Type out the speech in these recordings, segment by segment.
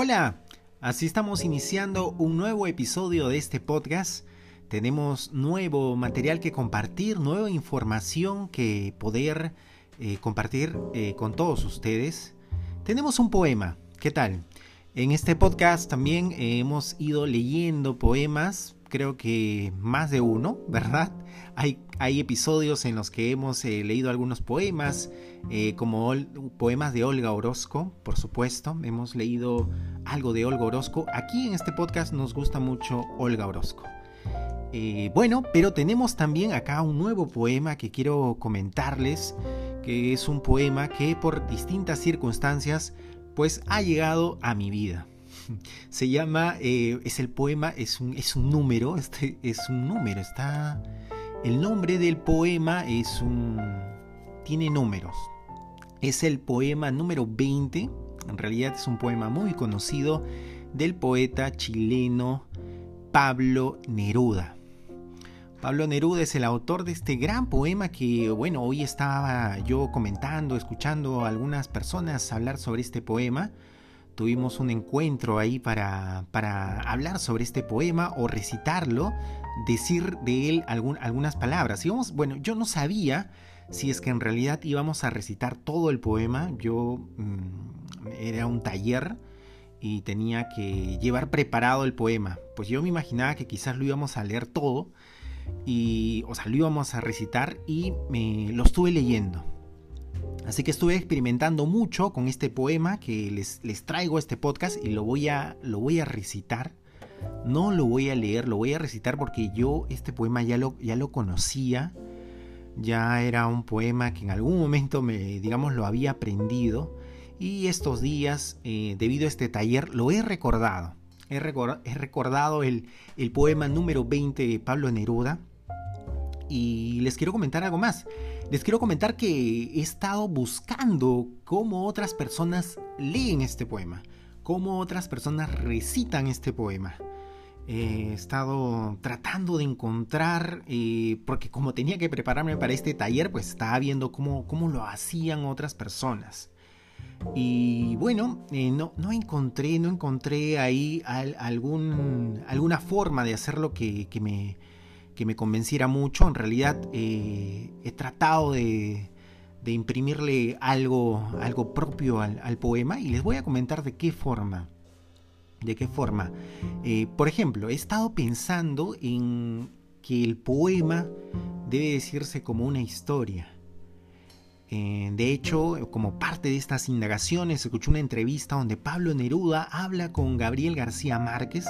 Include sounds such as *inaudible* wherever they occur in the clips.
Hola, así estamos iniciando un nuevo episodio de este podcast. Tenemos nuevo material que compartir, nueva información que poder eh, compartir eh, con todos ustedes. Tenemos un poema, ¿qué tal? En este podcast también hemos ido leyendo poemas, creo que más de uno, ¿verdad? Hay, hay episodios en los que hemos eh, leído algunos poemas, como poemas de Olga Orozco, por supuesto. Hemos leído algo de Olga Orozco. Aquí en este podcast nos gusta mucho Olga Orozco. Eh, bueno, pero tenemos también acá un nuevo poema que quiero comentarles, que es un poema que por distintas circunstancias pues ha llegado a mi vida. *laughs* Se llama, eh, es el poema, es un, es un número, este es un número, está... El nombre del poema es un... tiene números. Es el poema número 20, en realidad es un poema muy conocido del poeta chileno Pablo Neruda. Pablo Neruda es el autor de este gran poema que, bueno, hoy estaba yo comentando, escuchando a algunas personas hablar sobre este poema. Tuvimos un encuentro ahí para, para hablar sobre este poema o recitarlo, decir de él algunas palabras. Y bueno, yo no sabía si es que en realidad íbamos a recitar todo el poema. Yo mm, era un taller y tenía que llevar preparado el poema. Pues yo me imaginaba que quizás lo íbamos a leer todo y, o sea, lo íbamos a recitar y me lo estuve leyendo. Así que estuve experimentando mucho con este poema que les, les traigo este podcast y lo voy, a, lo voy a recitar. No lo voy a leer, lo voy a recitar porque yo este poema ya lo, ya lo conocía. Ya era un poema que en algún momento me, digamos, lo había aprendido. Y estos días, eh, debido a este taller, lo he recordado. He, recordado el, el poema número 20 de Pablo Neruda. Y les quiero comentar algo más. Les quiero comentar que he estado buscando cómo otras personas leen este poema, cómo otras personas recitan este poema. He estado tratando de encontrar, eh, porque como tenía que prepararme para este taller, pues estaba viendo cómo, cómo lo hacían otras personas. Y bueno, eh, no, no, encontré, no encontré ahí algún, alguna forma de hacerlo que, que, me, que me convenciera mucho. En realidad eh, he tratado de, de, imprimirle algo, algo propio al, al, poema y les voy a comentar de qué forma. De qué forma. Eh, por ejemplo, he estado pensando en que el poema debe decirse como una historia. Eh, de hecho, como parte de estas indagaciones, escuché una entrevista donde Pablo Neruda habla con Gabriel García Márquez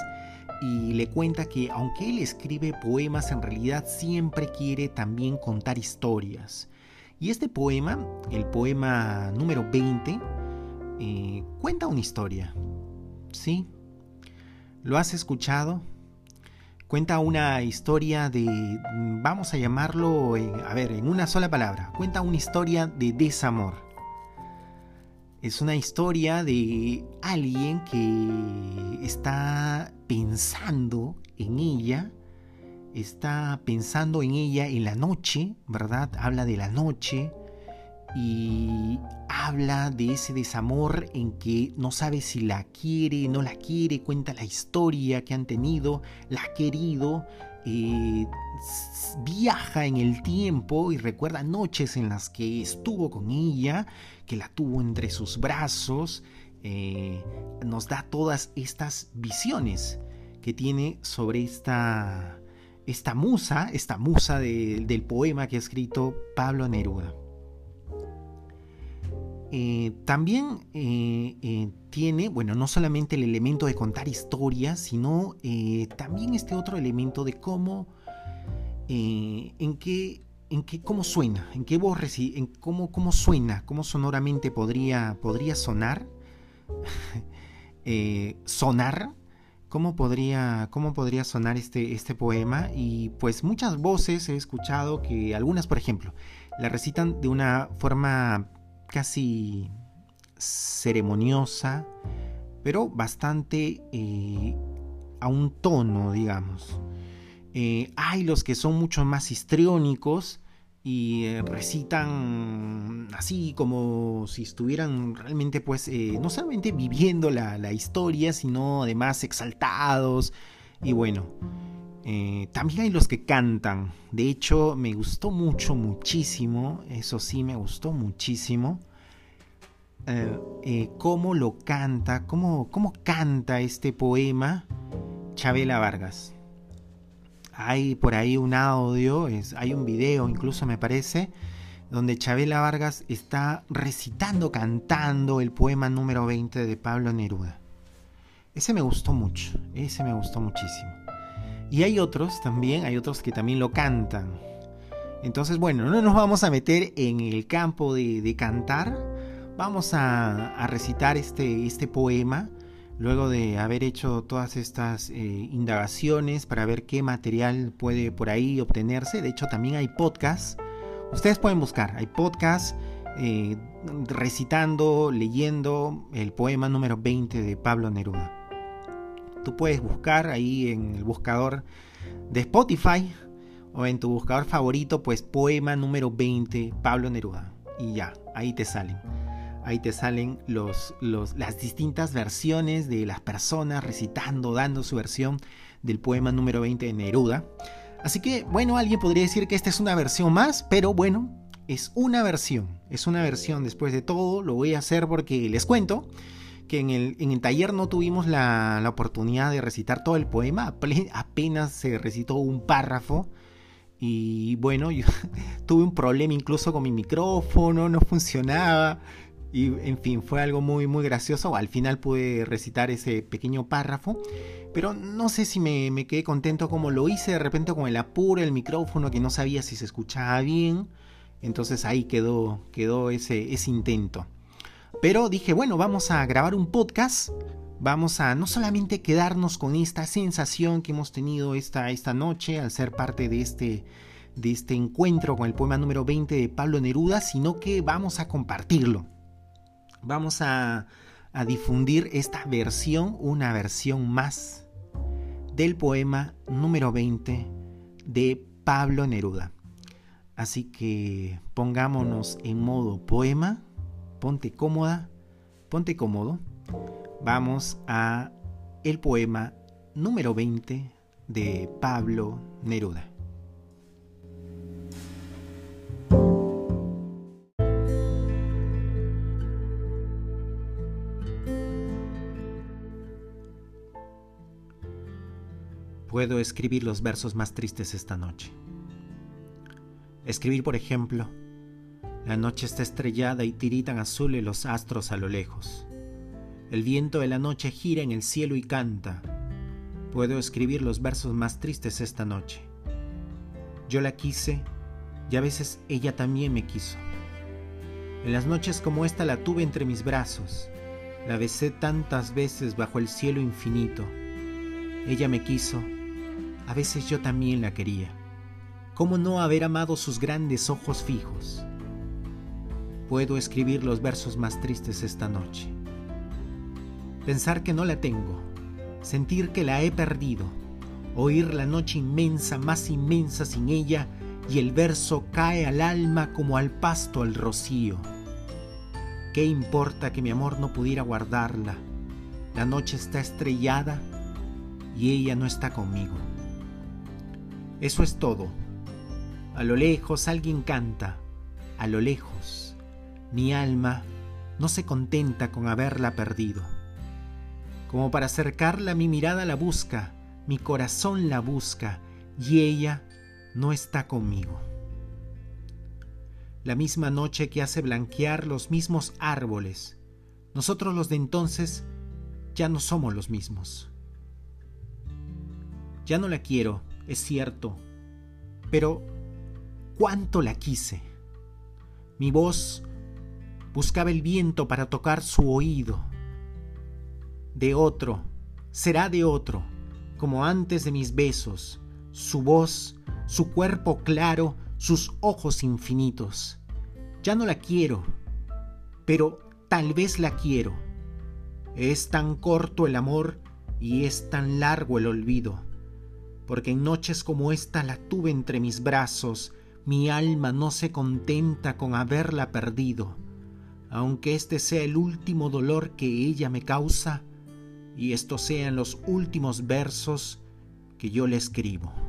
y le cuenta que aunque él escribe poemas, en realidad siempre quiere también contar historias. Y este poema, el poema número 20, eh, cuenta una historia. ¿Sí? ¿Lo has escuchado? Cuenta una historia de, vamos a llamarlo, a ver, en una sola palabra. Cuenta una historia de desamor. Es una historia de alguien que está pensando en ella, está pensando en ella en la noche, ¿verdad? Habla de la noche y habla de ese desamor en que no sabe si la quiere, no la quiere, cuenta la historia que han tenido, la ha querido, viaja en el tiempo y recuerda noches en las que estuvo con ella, que la tuvo entre sus brazos, eh, nos da todas estas visiones que tiene sobre esta, esta musa, esta musa del poema que ha escrito Pablo Neruda. Eh, también eh, eh, tiene, bueno, no solamente el elemento de contar historias, sino también este otro elemento de cómo, en qué, en qué, cómo suena, en qué voz, en cómo, cómo suena, cómo sonoramente podría, podría sonar, *laughs* sonar, cómo podría, cómo podría sonar este, este poema. Y pues muchas voces he escuchado que algunas, por ejemplo, la recitan de una forma casi ceremoniosa, pero bastante eh, a un tono, digamos. Eh, hay los que son mucho más histriónicos, y eh, recitan así como si estuvieran realmente pues no solamente viviendo la, la, historia sino además exaltados y bueno eh, también hay los que cantan de hecho me gustó mucho muchísimo eso sí me gustó muchísimo cómo lo canta cómo, cómo canta este poema Chabela Vargas hay por ahí un audio, hay un video incluso me parece, donde Chabela Vargas está recitando, cantando el poema número 20 de Pablo Neruda. Ese me gustó mucho, ese me gustó muchísimo. Y hay otros también, hay otros que también lo cantan. Entonces, bueno, no nos vamos a meter en el campo de, cantar, vamos a, recitar este, este poema luego de haber hecho todas estas eh, indagaciones para ver qué material puede por ahí obtenerse. De hecho, también hay podcasts. Ustedes pueden buscar, hay podcasts eh, recitando, leyendo el poema número 20 de Pablo Neruda. Tú puedes buscar ahí en el buscador de Spotify o en tu buscador favorito, pues poema número 20 Pablo Neruda. Y ya, ahí te salen. Ahí te salen los, las distintas versiones de las personas recitando, dando su versión del poema número 20 de Neruda. Así que, bueno, alguien podría decir que esta es una versión más, pero bueno, es una versión. Es una versión después de todo. Lo voy a hacer porque les cuento que en el, en el taller no tuvimos la, la, oportunidad de recitar todo el poema. Apenas se recitó un párrafo. Y bueno, *laughs* tuve un problema incluso con mi micrófono, no funcionaba. Y en fin, fue algo muy muy gracioso. Al final pude recitar ese pequeño párrafo. Pero no sé si me, quedé contento como lo hice de repente con el apuro, el micrófono, que no sabía si se escuchaba bien. Entonces ahí quedó, quedó ese, ese intento. Pero dije, bueno, vamos a grabar un podcast. Vamos a no solamente quedarnos con esta sensación que hemos tenido esta, esta noche al ser parte de este, de este encuentro con el poema número 20 de Pablo Neruda, sino que vamos a compartirlo vamos a, difundir esta versión, una versión más del poema número 20 de Pablo Neruda. Así que pongámonos en modo poema, ponte cómoda, ponte cómodo. Vamos a el poema número 20 de Pablo Neruda. puedo escribir los versos más tristes esta noche. Escribir, por ejemplo, la noche está estrellada y tiritan azules los astros a lo lejos. El viento de la noche gira en el cielo y canta. Puedo escribir los versos más tristes esta noche. Yo la quise y a veces ella también me quiso. En las noches como esta la tuve entre mis brazos, la besé tantas veces bajo el cielo infinito. Ella me quiso a veces yo también la quería. ¿Cómo no haber amado sus grandes ojos fijos? Puedo escribir los versos más tristes esta noche. Pensar que no la tengo, sentir que la he perdido, oír la noche inmensa, más inmensa sin ella, y el verso cae al alma como al pasto al rocío. ¿Qué importa que mi amor no pudiera guardarla? La noche está estrellada y ella no está conmigo. Eso es todo. A lo lejos alguien canta, a lo lejos. Mi alma no se contenta con haberla perdido. Como para acercarla mi mirada la busca, mi corazón la busca y ella no está conmigo. La misma noche que hace blanquear los mismos árboles, nosotros los de entonces ya no somos los mismos. Ya no la quiero, es cierto, pero cuánto la quise. Mi voz buscaba el viento para tocar su oído. De otro, será de otro, como antes de mis besos, su voz, su cuerpo claro, sus ojos infinitos. Ya no la quiero, pero tal vez la quiero. Es tan corto el amor y es tan largo el olvido porque en noches como esta la tuve entre mis brazos, Mi alma no se contenta con haberla perdido, aunque este sea el último dolor que ella me causa y estos sean los últimos versos que yo le escribo.